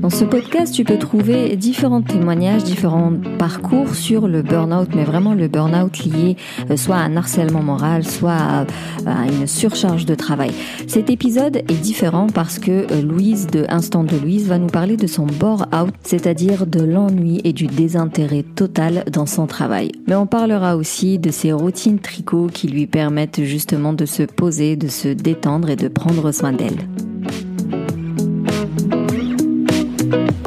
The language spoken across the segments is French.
Dans ce podcast, tu peux trouver différents témoignages, différents parcours sur le burn-out, mais vraiment le burn-out lié euh, soit à un harcèlement moral, soit à, une surcharge de travail. Cet épisode est différent parce que euh, Louise de Instant de Louise va nous parler de son bore-out, c'est-à-dire de l'ennui et du désintérêt total dans son travail. Mais on parlera aussi de ses routines tricot qui lui permettent justement de se poser, de se détendre et de prendre soin d'elle. Bienvenue au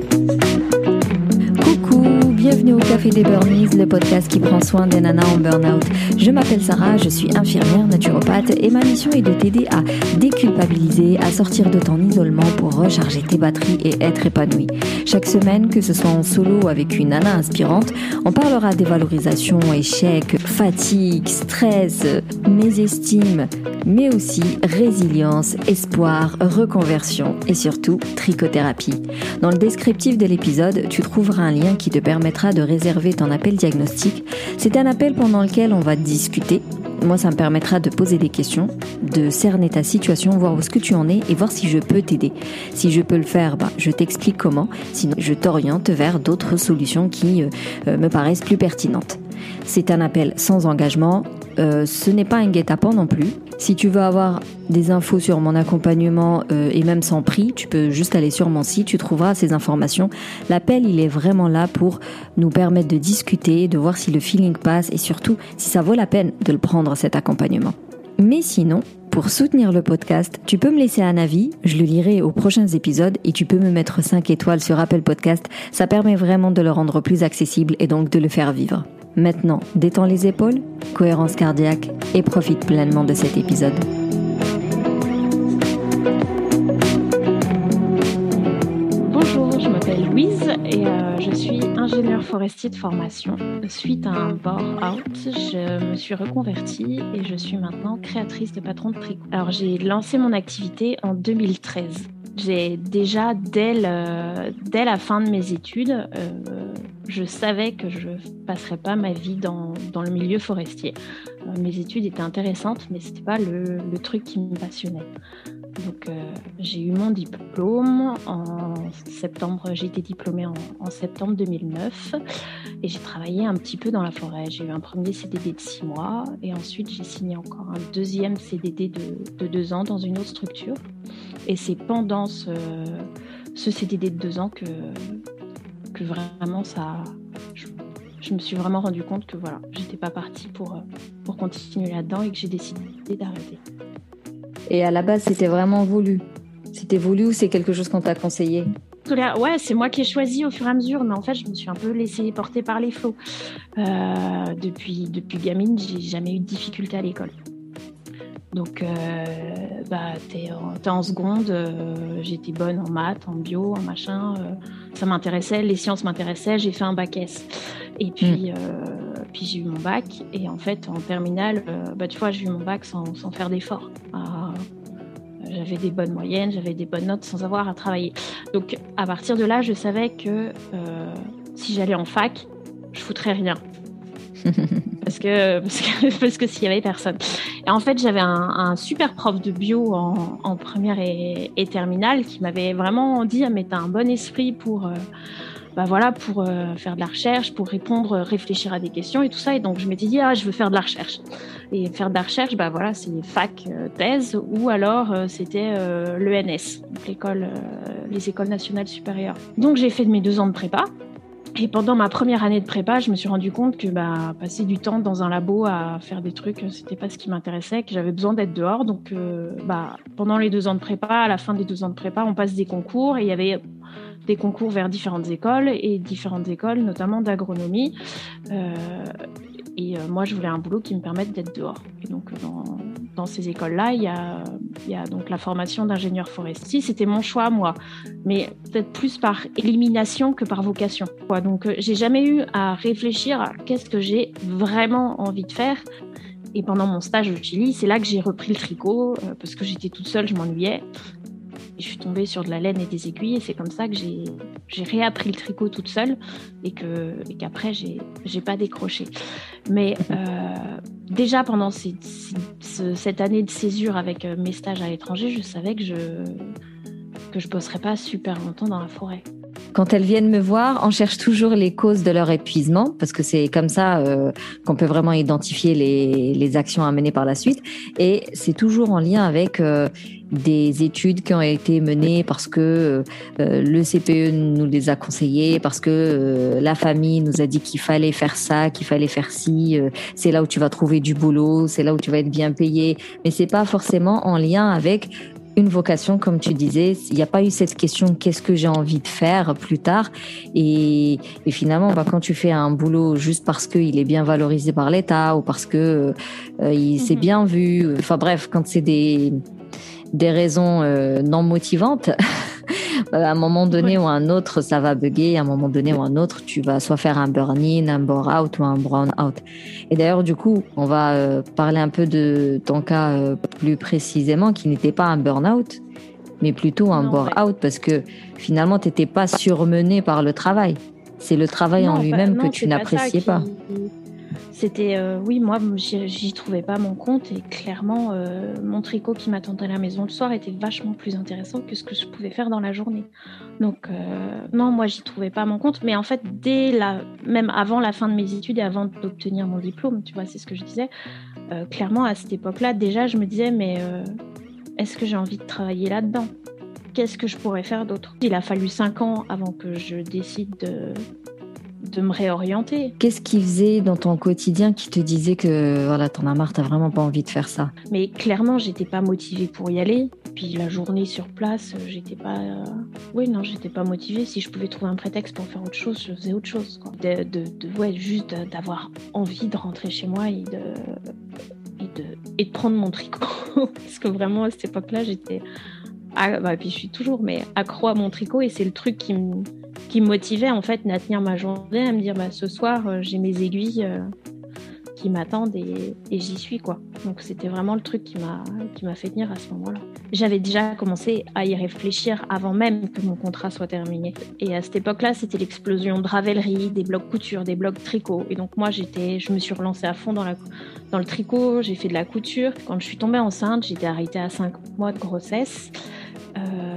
Café des Burnies, le podcast qui prend soin des nanas en burn-out. Je m'appelle Sarah, je suis infirmière naturopathe et ma mission est de t'aider à déculpabiliser, à sortir de ton isolement pour recharger tes batteries et être épanouie. Chaque semaine, que ce soit en solo ou avec une nana inspirante, on parlera dévalorisation, échec, fatigue, stress, mésestime, mais aussi résilience, espoir, reconversion et surtout trichothérapie. Dans le descriptif de l'épisode, tu trouveras un lien qui te permettra de réserver ton appel diagnostic. C'est un appel pendant lequel on va discuter. Moi, ça me permettra de poser des questions, de cerner ta situation, voir où ce que tu en es et voir si je peux t'aider. Si je peux le faire, bah, je t'explique comment. Sinon, je t'oriente vers d'autres solutions qui euh, euh, me paraissent plus pertinentes. C'est un appel sans engagement. Euh, ce n'est pas un guet-apens non plus. Si tu veux avoir des infos sur mon accompagnement euh, et même sans prix, tu peux juste aller sur mon site, tu trouveras ces informations. L'appel, il est vraiment là pour nous permettre de discuter, de voir si le feeling passe et surtout si ça vaut la peine de le prendre cet accompagnement. Mais sinon, pour soutenir le podcast, tu peux me laisser un avis, je le lirai aux prochains épisodes et tu peux me mettre 5 étoiles sur Apple Podcast. Ça permet vraiment de le rendre plus accessible et donc de le faire vivre. Maintenant, détends les épaules, cohérence cardiaque et profite pleinement de cet épisode. Bonjour, je m'appelle Louise et euh, je suis ingénieure forestier de formation. Suite à un bore-out, je me suis reconvertie et je suis maintenant créatrice de patron de tricot. Alors j'ai lancé mon activité en 2013. J'ai déjà, dès, la fin de mes études, euh, je savais que je passerais pas ma vie dans, le milieu forestier. Euh, mes études étaient intéressantes, mais ce n'était pas le, truc qui me passionnait. Donc, euh, j'ai eu mon diplôme en septembre. J'ai été diplômée en, septembre 2009 et j'ai travaillé un petit peu dans la forêt. J'ai eu un premier CDD de six mois et ensuite j'ai signé encore un deuxième CDD de, de deux ans dans une autre structure. Et c'est pendant ce, ce, CDD de deux ans que, que vraiment ça. Je, je, me suis vraiment rendu compte que voilà, j'étais pas partie pour, pour continuer là-dedans et que j'ai décidé d'arrêter. Et à la base, c'était vraiment voulu C'était voulu ou c'est quelque chose qu'on t'a conseillé? Ouais, c'est moi qui ai choisi au fur et à mesure, mais en fait, je me suis un peu laissée porter par les flots. Euh, depuis, depuis gamine, j'ai jamais eu de difficulté à l'école. Donc, euh, bah, t'es en, en, seconde, euh, j'étais bonne en maths, en bio, en machin. Euh, ça m'intéressait, les sciences m'intéressaient, j'ai fait un bac S. Et puis, hmm. puis j'ai eu mon bac. Et en fait, en terminale, bah, tu vois, j'ai eu mon bac sans, sans faire d'efforts. Ah, j'avais des bonnes moyennes, j'avais des bonnes notes sans avoir à travailler. Donc, à partir de là, je savais que si j'allais en fac, je foutrais rien. parce que parce que, s'il y avait personne. Et en fait, j'avais un, super prof de bio en, première et, terminale qui m'avait vraiment dit ah, mais t'as un bon esprit pour euh, bah voilà pour euh, faire de la recherche, pour répondre, réfléchir à des questions et tout ça. Et donc je m'étais dit ah je veux faire de la recherche. Et faire de la recherche, bah voilà c'est fac euh, thèse ou alors c'était l'ENS, l'école, les écoles nationales supérieures. Donc j'ai fait mes deux ans de prépa. Et pendant ma première année de prépa, je me suis rendu compte que bah, passer du temps dans un labo à faire des trucs, c'était pas ce qui m'intéressait, que j'avais besoin d'être dehors. Donc, euh, bah, pendant les deux ans de prépa, à la fin des deux ans de prépa, on passe des concours et il y avait des concours vers différentes écoles et différentes écoles, notamment d'agronomie. Euh, et euh, moi, je voulais un boulot qui me permette d'être dehors. Et donc, dans, dans ces écoles-là, il y a, donc la formation d'ingénieur forestier. C'était mon choix, moi, mais peut-être plus par élimination que par vocation. Donc, euh, j'ai jamais eu à réfléchir à qu'est-ce que j'ai vraiment envie de faire. Et pendant mon stage au Chili, c'est là que j'ai repris le tricot euh, parce que j'étais toute seule, je m'ennuyais je suis tombée sur de la laine et des aiguilles et c'est comme ça que j'ai réappris le tricot toute seule et qu'après j'ai j'ai pas décroché. Mais euh, déjà pendant cette année de césure avec euh, mes stages à l'étranger, je savais que je que je bosserais pas super longtemps dans la forêt. Quand elles viennent me voir, on cherche toujours les causes de leur épuisement, parce que c'est comme ça euh, qu'on peut vraiment identifier les, actions à mener par la suite. Et c'est toujours en lien avec euh, des études qui ont été menées parce que euh, le CPE nous les a conseillées, parce que la famille nous a dit qu'il fallait faire ça, qu'il fallait faire ci. c'est là où tu vas trouver du boulot, c'est là où tu vas être bien payé. Mais c'est pas forcément en lien avec une vocation, comme tu disais. Il n'y a pas eu cette question qu'est-ce que j'ai envie de faire plus tard. Et, finalement, bah, quand tu fais un boulot juste parce qu'il est bien valorisé par l'État ou parce que euh, il s'est mhm. bien vu, enfin bref, quand c'est des des raisons euh, non motivantes, à un moment donné ou à un autre, ça va bugger. À un moment donné ou à un autre, tu vas soit faire un burn-in, un bore-out ou un brown-out. Et d'ailleurs, du coup, on va euh, parler un peu de ton cas euh, plus précisément, qui n'était pas un burn-out, mais plutôt un bore-out, parce que finalement, tu n'étais pas surmené par le travail. C'est le travail en lui-même que tu n'appréciais pas. C'était, euh, oui, moi, j'y trouvais pas mon compte et clairement, euh, mon tricot qui m'attendait à la maison le soir était vachement plus intéressant que ce que je pouvais faire dans la journée. Donc, euh, non, moi, j'y trouvais pas mon compte, mais en fait, dès la, même avant la fin de mes études et avant d'obtenir mon diplôme, tu vois, c'est ce que je disais, clairement, à cette époque-là, déjà, je me disais, mais est-ce que j'ai envie de travailler là-dedans? Qu'est-ce que je pourrais faire d'autre? Il a fallu cinq ans avant que je décide de de me réorienter. Qu'est-ce qui faisait dans ton quotidien qui te disait que voilà, t'en as marre, t'as vraiment pas envie de faire ça? Mais clairement, j'étais pas motivée pour y aller. Puis la journée sur place, j'étais pas. Euh, oui, non, j'étais pas motivée. Si je pouvais trouver un prétexte pour faire autre chose, je faisais autre chose. De, de, ouais, juste d'avoir envie de rentrer chez moi et de, et de, et de prendre mon tricot. Parce que vraiment, à cette époque-là, j'étais. Ah, bah, puis je suis toujours, mais accro à mon tricot et c'est le truc qui me qui me motivait en fait à tenir ma journée, à me dire bah, ce soir euh, j'ai mes aiguilles euh, qui m'attendent et, j'y suis quoi. Donc c'était vraiment le truc qui m'a qui m'a fait tenir à ce moment-là. J'avais déjà commencé à y réfléchir avant même que mon contrat soit terminé. Et à cette époque-là, c'était l'explosion de Ravelry, des blocs couture, des blocs tricot. Et donc moi j'étais, je me suis relancée à fond dans la dans le tricot. J'ai fait de la couture. Quand je suis tombée enceinte, j'étais arrêtée à 5 mois de grossesse. Euh,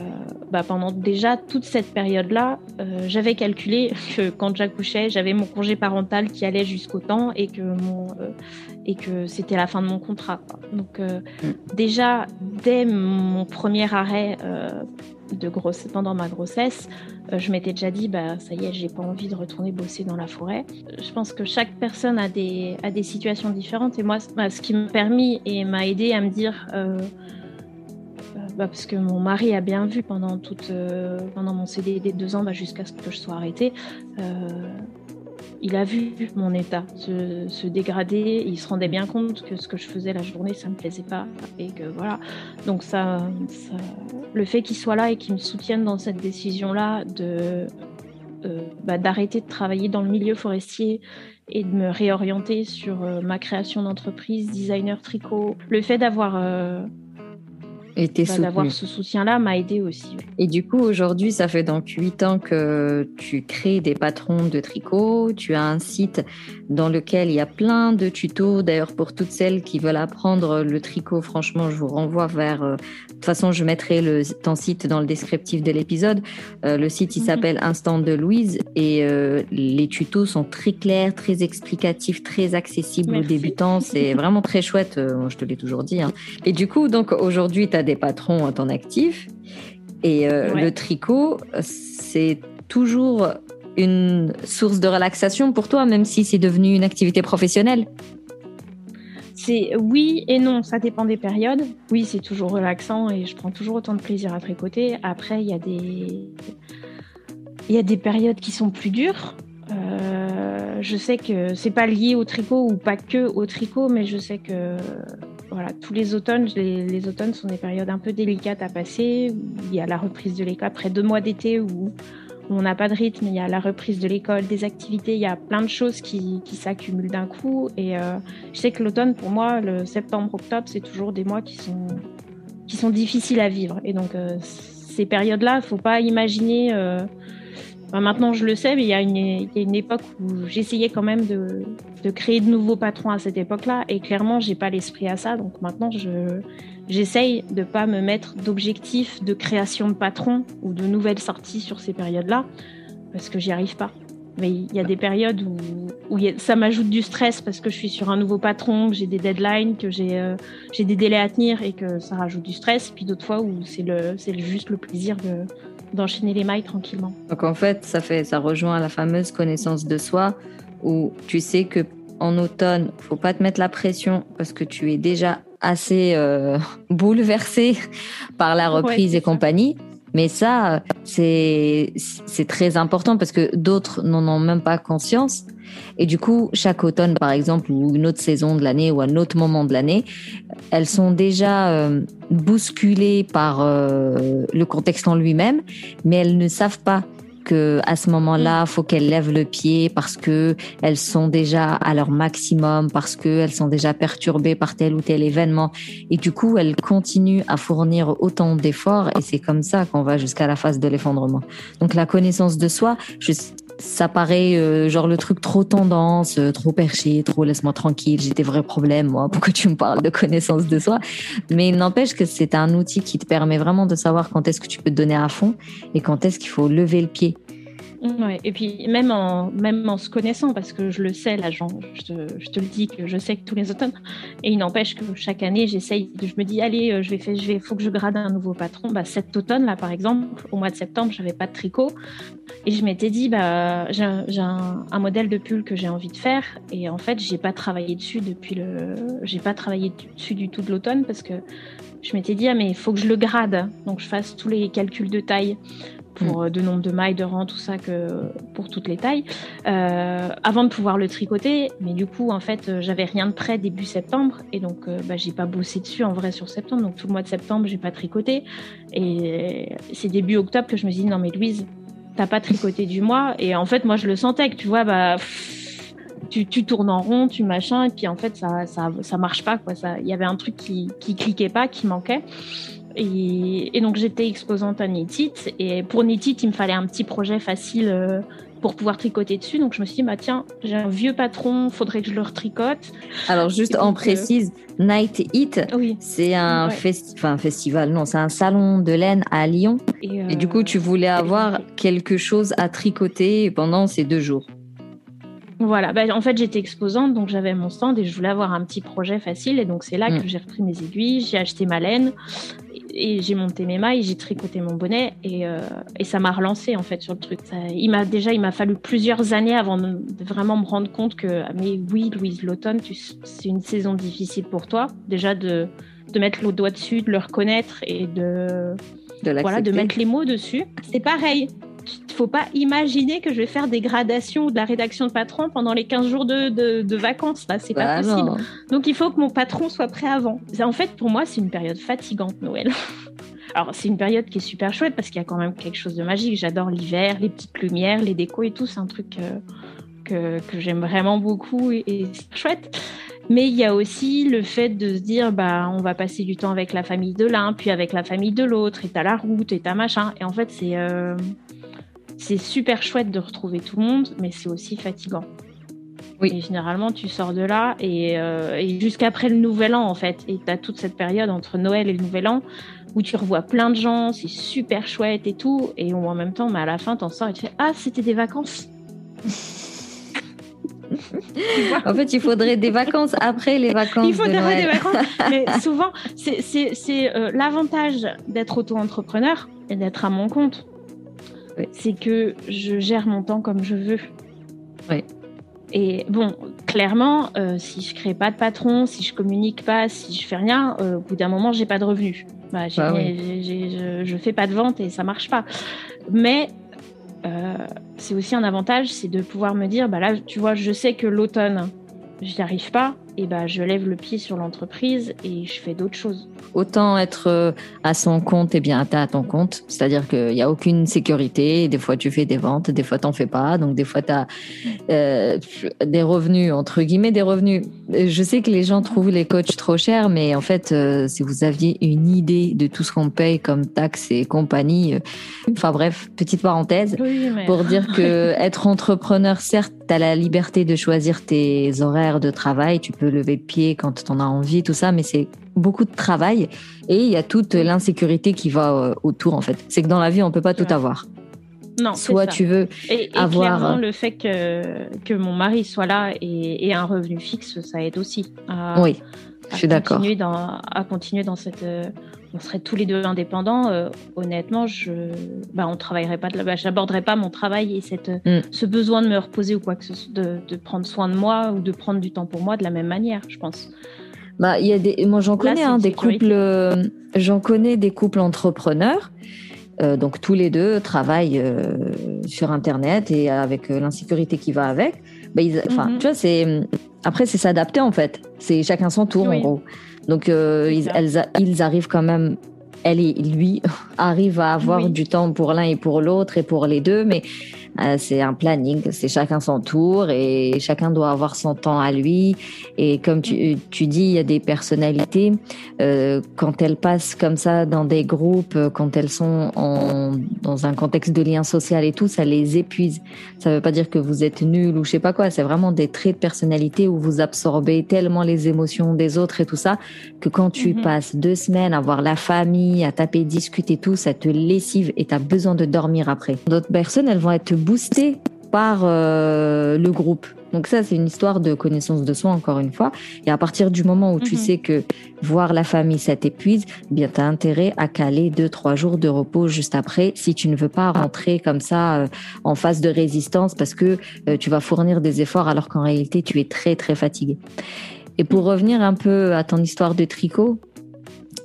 bah, pendant déjà toute cette période-là, euh, j'avais calculé que quand j'accouchais, j'avais mon congé parental qui allait jusqu'au temps et que mon euh, et que c'était la fin de mon contrat. Donc mm. déjà dès mon premier arrêt de grosse pendant ma grossesse, je m'étais déjà dit bah ça y est, j'ai pas envie de retourner bosser dans la forêt. Je pense que chaque personne a des a des situations différentes et moi bah, ce qui m'a permis et m'a aidé à me dire bah, parce que mon mari a bien vu pendant, toute, euh, pendant mon CDD de deux ans, bah, jusqu'à ce que je sois arrêtée, euh, il a vu mon état se, dégrader. Il se rendait bien compte que ce que je faisais la journée, ça me plaisait pas. Et que voilà. Donc ça, le fait qu'il soit là et qu'il me soutienne dans cette décision-là de euh, bah, d'arrêter de travailler dans le milieu forestier et de me réorienter sur ma création d'entreprise, designer tricot. Le fait d'avoir et bah, D'avoir ce soutien-là m'a aidé aussi. Et du coup, aujourd'hui, ça fait donc huit ans que tu crées des patrons de tricot. Tu as un site dans lequel il y a plein de tutos. D'ailleurs, pour toutes celles qui veulent apprendre le tricot, franchement, je vous renvoie vers. Euh, de toute façon, je mettrai le, ton site dans le descriptif de l'épisode. Euh, le site, il mhm. s'appelle Instant de Louise et euh, les tutos sont très clairs, très explicatifs, très accessibles aux débutants. C'est vraiment très chouette. je te l'ai toujours dit. Hein. Et du coup, donc aujourd'hui, tu as des patrons à ton actif. Et le tricot, c'est toujours une source de relaxation pour toi, même si c'est devenu une activité professionnelle c'est oui et non, ça dépend des périodes. Oui, c'est toujours relaxant et je prends toujours autant de plaisir à tricoter. Après, il y a des il y a des périodes qui sont plus dures. Euh, je sais que c'est pas lié au tricot ou pas que au tricot, mais je sais que voilà, tous les automnes, les, automnes sont des périodes un peu délicates à passer. Il y a la reprise de l'école après deux mois d'été où on n'a pas de rythme, il y a la reprise de l'école, des activités, il y a plein de choses qui, s'accumulent d'un coup. Et euh, je sais que l'automne, pour moi, le septembre-octobre, c'est toujours des mois qui sont, qui sont difficiles à vivre. Et donc, euh, ces périodes-là, il ne faut pas imaginer. Euh, maintenant, je le sais, mais il y a une, époque où j'essayais quand même de, de, créer de nouveaux patrons à cette époque-là. Et clairement, j'ai pas l'esprit à ça. Donc maintenant, je J'essaye de pas me mettre d'objectifs de création de patrons ou de nouvelles sorties sur ces périodes-là. parce que j'y arrive pas. Mais il y a des périodes où, ça m'ajoute du stress parce que je suis sur un nouveau patron, que j'ai des deadlines, que j'ai euh, des délais à tenir et que ça rajoute du stress. Puis d'autres fois où c'est le c'est juste le plaisir de d'enchaîner les mailles tranquillement. Donc en fait, ça fait ça rejoint la fameuse connaissance de soi où tu sais que en automne, faut pas te mettre la pression parce que tu es déjà assez euh, bouleversé par la reprise et compagnie. Mais ça, c'est très important parce que d'autres n'en ont même pas conscience. Et du coup, chaque automne, par exemple, ou une autre saison de l'année ou un autre moment de l'année, elles sont déjà euh, bousculées par euh, le contexte en lui-même, mais elles ne savent pas à ce moment-là, faut qu'elles lèvent le pied parce que elles sont déjà à leur maximum, parce qu'elles sont déjà perturbées par tel ou tel événement. Et du coup, elles continuent à fournir autant d'efforts et c'est comme ça qu'on va jusqu'à la phase de l'effondrement. Donc la connaissance de soi, je ça paraît euh, genre le truc trop tendance, euh, trop perché, trop laisse-moi tranquille, j'ai des vrais problèmes, moi, pourquoi tu me parles de connaissance de soi? Mais il n'empêche que c'est un outil qui te permet vraiment de savoir quand est-ce que tu peux te donner à fond et quand est-ce qu'il faut lever le pied. Et puis même en, se connaissant, parce que je le sais, là, je, te, je te le dis que je sais que tous les automnes, et il n'empêche que chaque année, j'essaye, je me dis, allez, euh, je vais faire, je vais, faut que je grade un nouveau patron. Bah, cet automne, là, par exemple, au mois de septembre, j'avais pas de tricot, et je m'étais dit, bah, j'ai un, un, modèle de pull que j'ai envie de faire, et en fait, j'ai pas travaillé dessus depuis le, j'ai pas travaillé dessus du tout de l'automne, parce que je m'étais dit, ah, mais il faut que je le grade, donc je fasse tous les calculs de taille pour mm. euh, de nombre de mailles, de rang, tout ça, que pour toutes les tailles, euh, avant de pouvoir le tricoter. Mais du coup, en fait, euh, j'avais rien de prêt début septembre, et donc bah, j'ai pas bossé dessus en vrai sur septembre. Donc tout le mois de septembre, j'ai pas tricoté. Et c'est début octobre que je me suis dit non mais Louise, t'as pas tricoté du mois. Et en fait, moi je le sentais que tu vois, bah tu, tu, tournes en rond, tu machin, et puis en fait ça ça, ça marche pas quoi. Il y avait un truc qui qui cliquait pas, qui manquait. Et, donc j'étais exposante à Nitit. Et pour Nitit, il me fallait un petit projet facile euh, pour pouvoir tricoter dessus. Donc je me suis dit, bah tiens, j'ai un vieux un faudrait que je le retricote. Alors juste en euh, précise, Night It, c'est un, festival, non, c'est un salon de laine à Lyon. Et, du coup, tu voulais euh, avoir quelque chose à tricoter pendant ces deux jours. Voilà, bah, en fait j'étais exposante, donc j'avais mon stand et je voulais avoir un petit projet facile. Et donc c'est là mm. que j'ai repris mes aiguilles, j'ai acheté ma laine et j'ai monté mes mailles, j'ai tricoté mon bonnet et, euh, et ça m'a relancé en fait sur le truc. il m'a déjà, il m'a fallu plusieurs années avant de, vraiment me rendre compte que, mais oui, Louise, l'automne, c'est une saison difficile pour toi. Déjà de, de mettre le doigt dessus, de le reconnaître et de, de voilà, de mettre les mots dessus. C'est pareil il faut pas imaginer que je vais faire des gradations de la rédaction de patron pendant les 15 jours de, de, vacances. Là, c'est pas bah possible. Donc, il faut que mon patron soit prêt avant. En fait, pour moi, c'est une période fatigante, Noël. Alors, c'est une période qui est super chouette parce qu'il y a quand même quelque chose de magique. J'adore l'hiver, les petites lumières, les décos et tout. C'est un truc euh, que, que j'aime vraiment beaucoup et, et c'est chouette. Mais il y a aussi le fait de se dire, bah, on va passer du temps avec la famille de l'un, puis avec la famille de l'autre, et t'as la route, et t'as machin. Et en fait, c'est euh, c'est super chouette de retrouver tout le monde, mais c'est aussi fatigant. Oui. Et généralement, tu sors de là et, euh, jusqu'après le Nouvel An, en fait. Et tu as toute cette période entre Noël et le Nouvel An où tu revois plein de gens, c'est super chouette et tout. Et en même temps, mais à la fin, t'en sors et tu fais Ah, c'était des vacances. en fait, il faudrait des vacances après les vacances. Il faudrait des vacances. Mais souvent, c'est euh, l'avantage d'être auto-entrepreneur et d'être à mon compte c'est que je gère mon temps comme je veux. Et bon, clairement, euh, si je crée pas de patron, si je communique pas, si je fais rien, euh, au bout d'un moment, j'ai pas de revenus. Bah, bah je, je fais pas de vente et ça marche pas. Mais euh, c'est aussi un avantage, c'est de pouvoir me dire, bah là, tu vois, je sais que l'automne, j'y arrive pas, et bah je lève le pied sur l'entreprise et je fais d'autres choses. Autant être euh, à son compte, et eh bien, t'es à ton compte. C'est-à-dire qu'il n'y a aucune sécurité. Des fois, tu fais des ventes, des fois, t'en fais pas. Donc, des fois, tu as euh, des revenus, entre guillemets, des revenus. Je sais que les gens trouvent les coachs trop chers, mais en fait, euh, si vous aviez une idée de tout ce qu'on paye comme taxes et compagnie, enfin bref, petite parenthèse, pour dire que être entrepreneur, certes, tu as la liberté de choisir tes horaires de travail. Tu peux lever le pied quand tu en as envie, tout ça, mais c'est beaucoup de travail et il y a toute l'insécurité qui va euh, autour en fait. C'est que dans la vie, on peut pas tout avoir. Non, soit tu veux et, avoir. Clairement, le fait que, que mon mari soit là et, et un revenu fixe, ça aide aussi. oui, je suis d'accord. À continuer dans cette. Euh, on serait tous les deux indépendants. Euh, honnêtement, je, bah, on travaillerait pas de bah, j'aborderais pas mon travail et cette, mm. ce besoin de me reposer ou quoi que ce soit, de, de prendre soin de moi ou de prendre du temps pour moi de la même manière, je pense. Bah, il y a des, moi j'en connais hein, des couples, euh, j'en connais des couples entrepreneurs. Euh, donc tous les deux travaillent euh, sur Internet et avec l'insécurité qui va avec. Bah, enfin, mhm. tu vois, c'est après c'est s'adapter en fait. C'est chacun son tour en gros. Donc ils, ils arrivent quand même elle et lui arrivent à avoir du temps pour l'un et pour l'autre et pour les deux, mais euh, c'est un planning, c'est chacun son tour et chacun doit avoir son temps à lui. Et comme tu, tu dis, il y a des personnalités, euh, quand elles passent comme ça dans des groupes, quand elles sont en, dans un contexte de lien social et tout, ça les épuise. Ça veut pas dire que vous êtes nul ou je sais pas quoi, c'est vraiment des traits de personnalité où vous absorbez tellement les émotions des autres et tout ça, que quand tu mhm. passes deux semaines à voir la famille, à taper, discuter tout, ça te lessive et tu as besoin de dormir après. D'autres personnes, elles vont être boosté par euh, le groupe. Donc ça, c'est une histoire de connaissance de soi, encore une fois. Et à partir du moment où tu mhm. sais que voir la famille, ça t'épuise, eh bien, tu as intérêt à caler deux, trois jours de repos juste après, si tu ne veux pas rentrer comme ça euh, en phase de résistance, parce que euh, tu vas fournir des efforts alors qu'en réalité, tu es très, très fatigué. Et pour revenir un peu à ton histoire de tricot,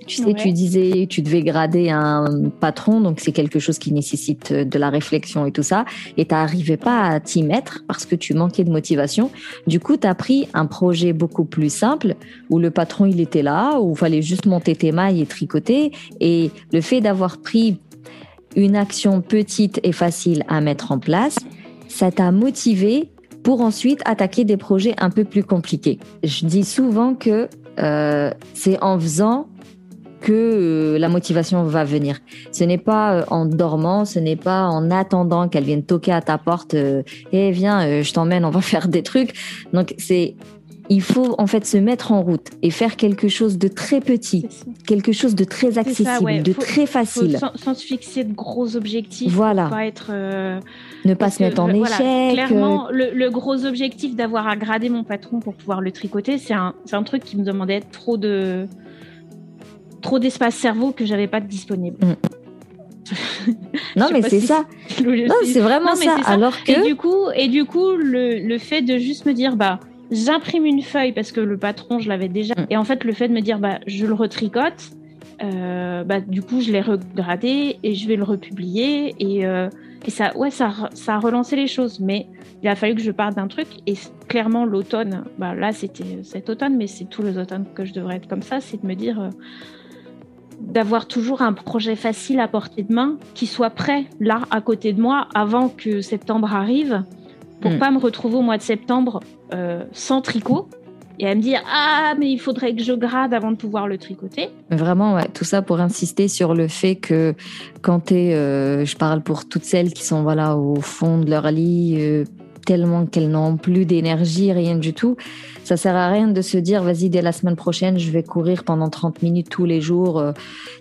tu sais, tu disais, tu devais grader un patron, donc c'est quelque chose qui nécessite de la réflexion et tout ça, et tu n'arrivais pas à t'y mettre parce que tu manquais de motivation. Du coup, tu as pris un projet beaucoup plus simple où le patron, il était là, où il fallait juste monter tes mailles et tricoter. Et le fait d'avoir pris une action petite et facile à mettre en place, ça t'a motivé pour ensuite attaquer des projets un peu plus compliqués. Je dis souvent que euh, c'est en faisant que euh, la motivation va venir. Ce n'est pas euh, en dormant, ce n'est pas en attendant qu'elle vienne toquer à ta porte. et eh, viens, je t'emmène, on va faire des trucs. Donc c'est il faut en fait se mettre en route et faire quelque chose de très petit, quelque chose de très accessible, de très facile. sans, se fixer de gros objectifs. Voilà. Pas être, ne pas se mettre en échec. Clairement, le, gros objectif d'avoir à grader mon patron pour pouvoir le tricoter, c'est un, un, truc qui me demandait trop de, trop d'espace cerveau que j'avais pas disponible. Mm. non mais c'est ça. Non c'est vraiment ça. Alors que et du coup et du coup le, le, fait de juste me dire bah j'imprime une feuille parce que le patron je l'avais déjà mm. et en fait le fait de me dire bah je le retricote euh, bah du coup je l'ai regradé et je vais le republier et, euh, et ça ouais ça ça a relancé les choses mais il a fallu que je parte d'un truc et clairement l'automne bah là c'était cet automne mais c'est tous les automnes que je devrais être comme ça c'est de me dire euh, d'avoir toujours un projet facile à portée de main qui soit prêt là à côté de moi avant que septembre arrive pour ne hmm. pas me retrouver au mois de septembre euh, sans tricot et à me dire ah mais il faudrait que je grade avant de pouvoir le tricoter. Vraiment ouais, tout ça pour insister sur le fait que quand tu es euh, je parle pour toutes celles qui sont voilà au fond de leur lit euh, tellement qu'elles n'ont plus d'énergie, rien du tout. Ça sert à rien de se dire, vas-y, dès la semaine prochaine, je vais courir pendant 30 minutes tous les jours. Euh,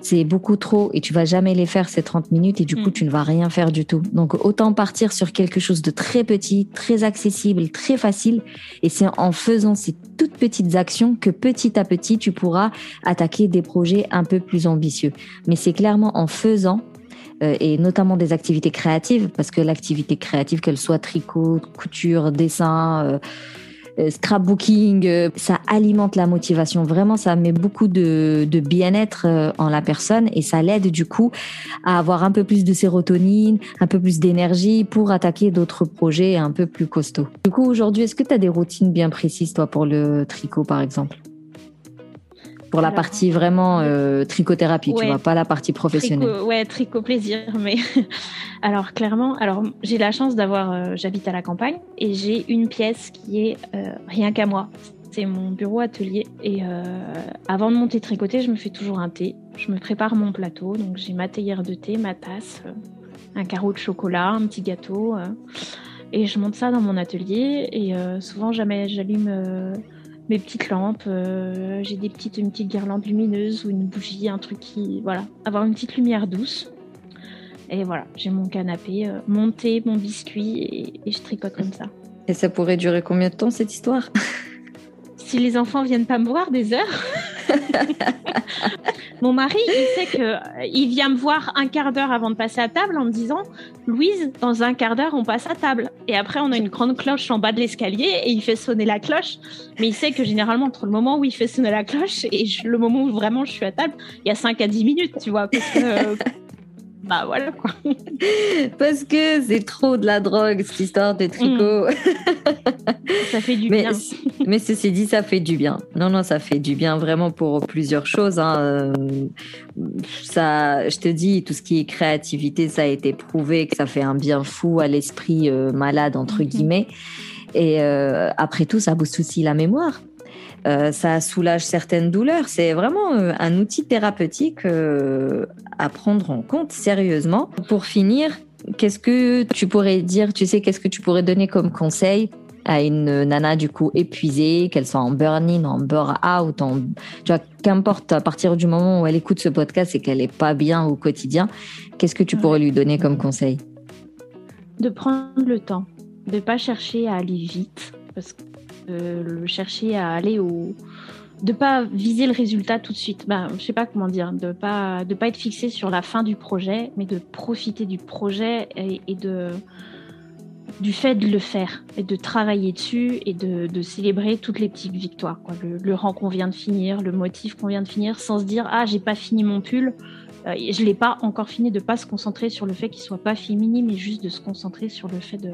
c'est beaucoup trop et tu vas jamais les faire ces 30 minutes et du coup, mm. tu ne vas rien faire du tout. Donc, autant partir sur quelque chose de très petit, très accessible, très facile. Et c'est en faisant ces toutes petites actions que petit à petit, tu pourras attaquer des projets un peu plus ambitieux. Mais c'est clairement en faisant euh, et notamment des activités créatives, parce que l'activité créative, qu'elle soit tricot, couture, dessin, euh, euh, scrapbooking, ça alimente la motivation. Vraiment, ça met beaucoup de, de bien-être en la personne et ça l'aide du coup à avoir un peu plus de sérotonine, un peu plus d'énergie pour attaquer d'autres projets un peu plus costauds. Du coup, aujourd'hui, est-ce que tu as des routines bien précises, toi, pour le tricot, par exemple? Pour la partie vraiment euh, trichothérapie, tu vois, pas la partie professionnelle. Tricot, ouais, tricot plaisir, mais alors clairement, alors j'ai la chance d'avoir, euh, j'habite à la campagne et j'ai une pièce qui est euh, rien qu'à moi. C'est mon bureau atelier et avant de monter tricoter, je me fais toujours un thé. Je me prépare mon plateau, donc j'ai ma théière de thé, ma tasse, un carreau de chocolat, un petit gâteau et je monte ça dans mon atelier et souvent jamais j'allume mes petites lampes. Euh, j'ai des petites, une petite guirlande lumineuse ou une bougie, un truc qui, voilà, avoir une petite lumière douce. Et voilà, j'ai mon canapé, euh, mon thé, mon biscuit et, et je tricote comme ça. Et ça pourrait durer combien de temps cette histoire? Si les enfants viennent pas me voir des heures. Mon mari, il sait que euh, il vient me voir un quart d'heure avant de passer à table en me disant Louise, dans un quart d'heure, on passe à table. Et après, on a une grande cloche en bas de l'escalier et il fait sonner la cloche. Mais il sait que généralement, entre le moment où il fait sonner la cloche et le moment où vraiment je suis à table, il y a 5 à 10 minutes, tu vois. bah voilà quoi. Parce que c'est trop de la drogue, cette histoire de tricot. Mm. ça fait du mais, bien. Mais ceci dit, ça fait du bien. Non, non, ça fait du bien vraiment pour plusieurs choses. Hein. Euh, ça, je te dis, tout ce qui est créativité, ça a été prouvé que ça fait un bien fou à l'esprit euh, malade, entre mm-hmm. guillemets. Et euh, après tout, ça booste aussi la mémoire. Euh, ça soulage certaines douleurs. C'est vraiment euh, un outil thérapeutique euh, à prendre en compte sérieusement. Pour finir, qu'est-ce que tu pourrais dire, tu sais, qu'est-ce que tu pourrais donner comme conseil à une nana du coup épuisée, qu'elle soit en burn-in, en burn-out, en, tu vois, qu'importe, à partir du moment où elle écoute ce podcast et qu'elle est pas bien au quotidien, qu'est-ce que tu pourrais lui donner comme conseil? De prendre le temps, de pas chercher à aller vite, parce que le chercher à aller au de pas viser le résultat tout de suite. Ben, je sais pas comment dire, de pas de pas être fixé sur la fin du projet, mais de profiter du projet et, de du fait de le faire et de travailler dessus et de, célébrer toutes les petites victoires. Le, rang qu'on vient de finir, le motif qu'on vient de finir, sans se dire ah j'ai pas fini mon pull, euh, je l'ai pas encore fini, de pas se concentrer sur le fait qu'il soit pas fini, mais juste de se concentrer sur le fait de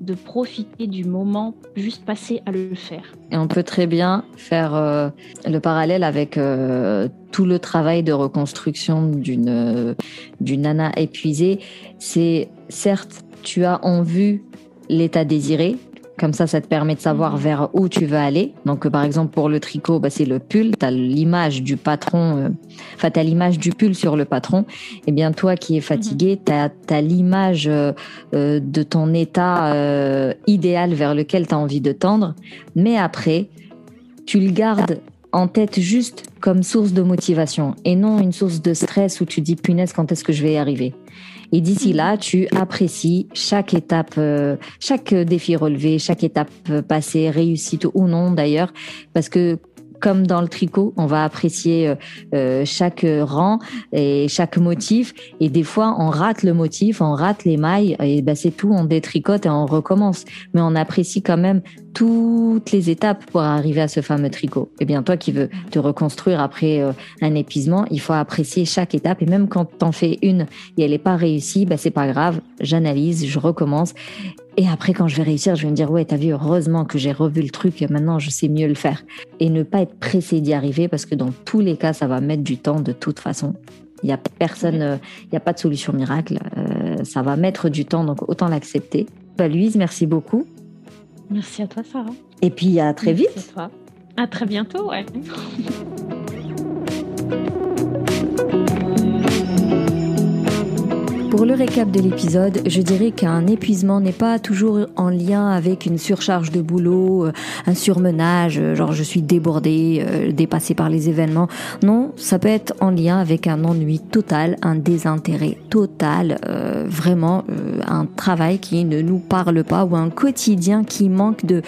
de profiter du moment juste passé à le faire. Et on peut très bien faire euh, le parallèle avec euh, tout le travail de reconstruction d'une d'une nana épuisée. C'est certes, tu as en vue l'état désiré, comme ça, ça te permet de savoir mhm. vers où tu veux aller. Donc, euh, par exemple, pour le tricot, bah, c'est le pull. Tu as l'image du patron, euh, enfin, tu as l'image du pull sur le patron. Et eh bien, toi qui es fatigué, tu as, l'image euh, de ton état idéal vers lequel tu as envie de tendre. Mais après, tu le gardes en tête juste comme source de motivation et non une source de stress où tu dis punaise quand est-ce que je vais y arriver? Et d'ici là, tu apprécies chaque étape, euh, chaque défi relevé, chaque étape passée, réussite ou non d'ailleurs, parce que comme dans le tricot, on va apprécier euh, euh, chaque rang et chaque motif. Et des fois, on rate le motif, on rate les mailles, et ben c'est tout, on détricote et on recommence. Mais on apprécie quand même toutes les étapes pour arriver à ce fameux tricot. Et eh bien, toi qui veux te reconstruire après euh, un épuisement, il faut apprécier chaque étape. Et même quand t'en fais une et elle n'est pas réussie, ben c'est pas grave. J'analyse, je recommence. Et après, quand je vais réussir, je vais me dire, ouais, t'as vu, heureusement que j'ai revu le truc, maintenant je sais mieux le faire. Et ne pas être pressé d'y arriver parce que dans tous les cas, ça va mettre du temps de toute façon. Il n'y a personne, euh, il n'y a pas de solution miracle. Euh, ça va mettre du temps, donc autant l'accepter. Bah, Louise, merci beaucoup. Merci à toi, Sarah. Et puis à très vite. À, toi. à très bientôt, ouais. Pour le récap de l'épisode, je dirais qu'un épuisement n'est pas toujours en lien avec une surcharge de boulot, euh, un surmenage, euh, genre je suis débordé, euh, dépassé par les événements. Non, ça peut être en lien avec un ennui total, un désintérêt total, vraiment un travail qui ne nous parle pas ou un quotidien qui manque de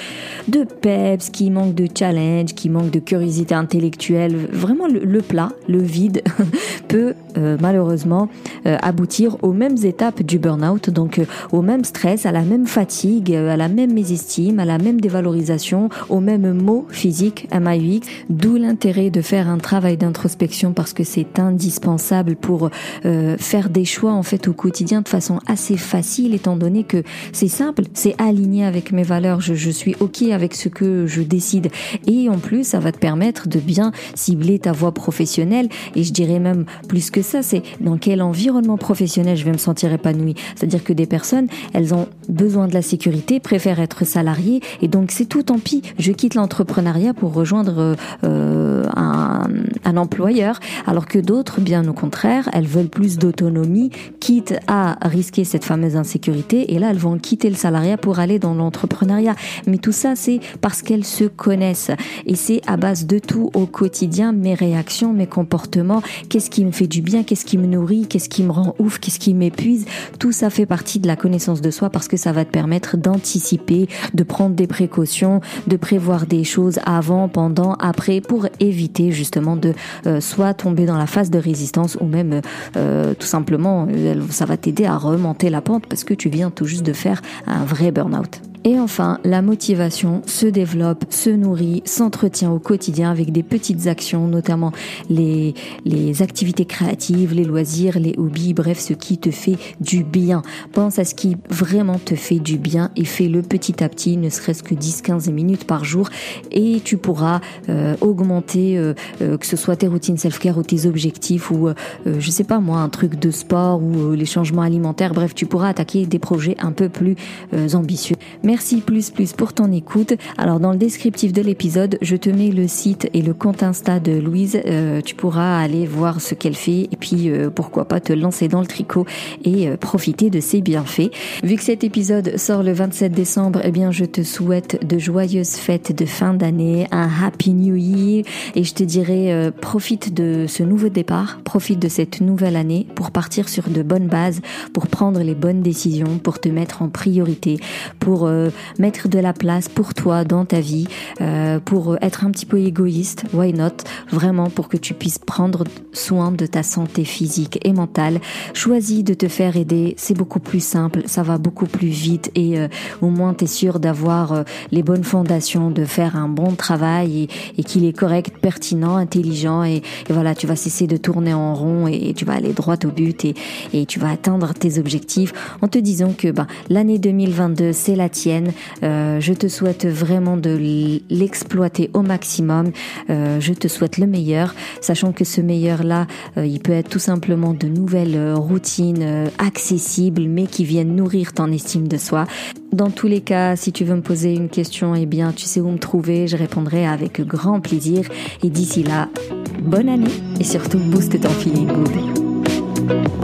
de peps, qui manque de challenge, qui manque de curiosité intellectuelle. Vraiment le, plat, le vide peut malheureusement aboutir au mêmes étapes du burn-out, donc euh, au même stress, à la même fatigue, euh, à la même mésestime, à la même dévalorisation, au même mot physique, MAUX, d'où l'intérêt de faire un travail d'introspection parce que c'est indispensable pour euh, faire des choix en fait au quotidien de façon assez facile étant donné que c'est simple, c'est aligné avec mes valeurs, je, je suis ok avec ce que je décide. Et en plus ça va te permettre de bien cibler ta voie professionnelle et je dirais même plus que ça, c'est dans quel environnement professionnel je vais me sentir épanouie. C'est-à-dire que des personnes, elles ont besoin de la sécurité, préfèrent être salariées, et donc c'est tout tant pis. Je quitte l'entrepreneuriat pour rejoindre euh, un, un, employeur, alors que d'autres, bien au contraire, elles veulent plus d'autonomie, quitte à risquer cette fameuse insécurité, et là elles vont quitter le salariat pour aller dans l'entrepreneuriat. Mais tout ça, c'est parce qu'elles se connaissent, et c'est à base de tout au quotidien, mes réactions, mes comportements, qu'est-ce qui me fait du bien, qu'est-ce qui me nourrit, qu'est-ce qui me rend ouf, qu'est-ce qui m'épuise. Tout ça fait partie de la connaissance de soi parce que ça va te permettre d'anticiper, de prendre des précautions, de prévoir des choses avant, pendant, après pour éviter justement de euh, soit tomber dans la phase de résistance ou même euh, tout simplement ça va t'aider à remonter la pente parce que tu viens tout juste de faire un vrai burn-out. Et enfin, la motivation se développe, se nourrit, s'entretient au quotidien avec des petites actions, notamment les, les activités créatives, les loisirs, les hobbies, bref, ce qui te fait du bien. Pense à ce qui vraiment te fait du bien et fais-le petit à petit, ne serait-ce que 10-15 minutes par jour et tu pourras euh, augmenter euh, euh, que ce soit tes routines self-care ou tes objectifs ou je sais pas moi, un truc de sport ou les changements alimentaires. Bref, tu pourras attaquer des projets un peu plus ambitieux. Merci plus plus pour ton écoute. Alors dans le descriptif de l'épisode, je te mets le site et le compte Insta de Louise. Euh, tu pourras aller voir ce qu'elle fait et puis euh, pourquoi pas te lancer dans le tricot et euh, profiter de ses bienfaits. Vu que cet épisode sort le 27 décembre, eh bien je te souhaite de joyeuses fêtes de fin d'année, un happy new year et je te dirais profite de ce nouveau départ, profite de cette nouvelle année pour partir sur de bonnes bases, pour prendre les bonnes décisions, pour te mettre en priorité, pour euh, mettre de la place pour toi dans ta vie, euh, pour être un petit peu égoïste, why not? Vraiment pour que tu puisses prendre soin de ta santé physique et mentale. Choisis de te faire aider, c'est beaucoup plus simple, ça va beaucoup plus vite et euh, au moins tu es sûr d'avoir les bonnes fondations, de faire un bon travail et, qu'il est correct, pertinent, intelligent et, voilà, tu vas cesser de tourner en rond et, tu vas aller droit au but et, et tu vas atteindre tes objectifs en te disant que ben, l'année 2022 c'est la euh, je te souhaite vraiment de l'exploiter au maximum. Euh, je te souhaite le meilleur, sachant que ce meilleur-là, euh, il peut être tout simplement de nouvelles routines accessibles, mais qui viennent nourrir ton estime de soi. Dans tous les cas, si tu veux me poser une question, eh bien, tu sais où me trouver. Je répondrai avec grand plaisir. Et d'ici là, bonne année et surtout booste ton feeling good.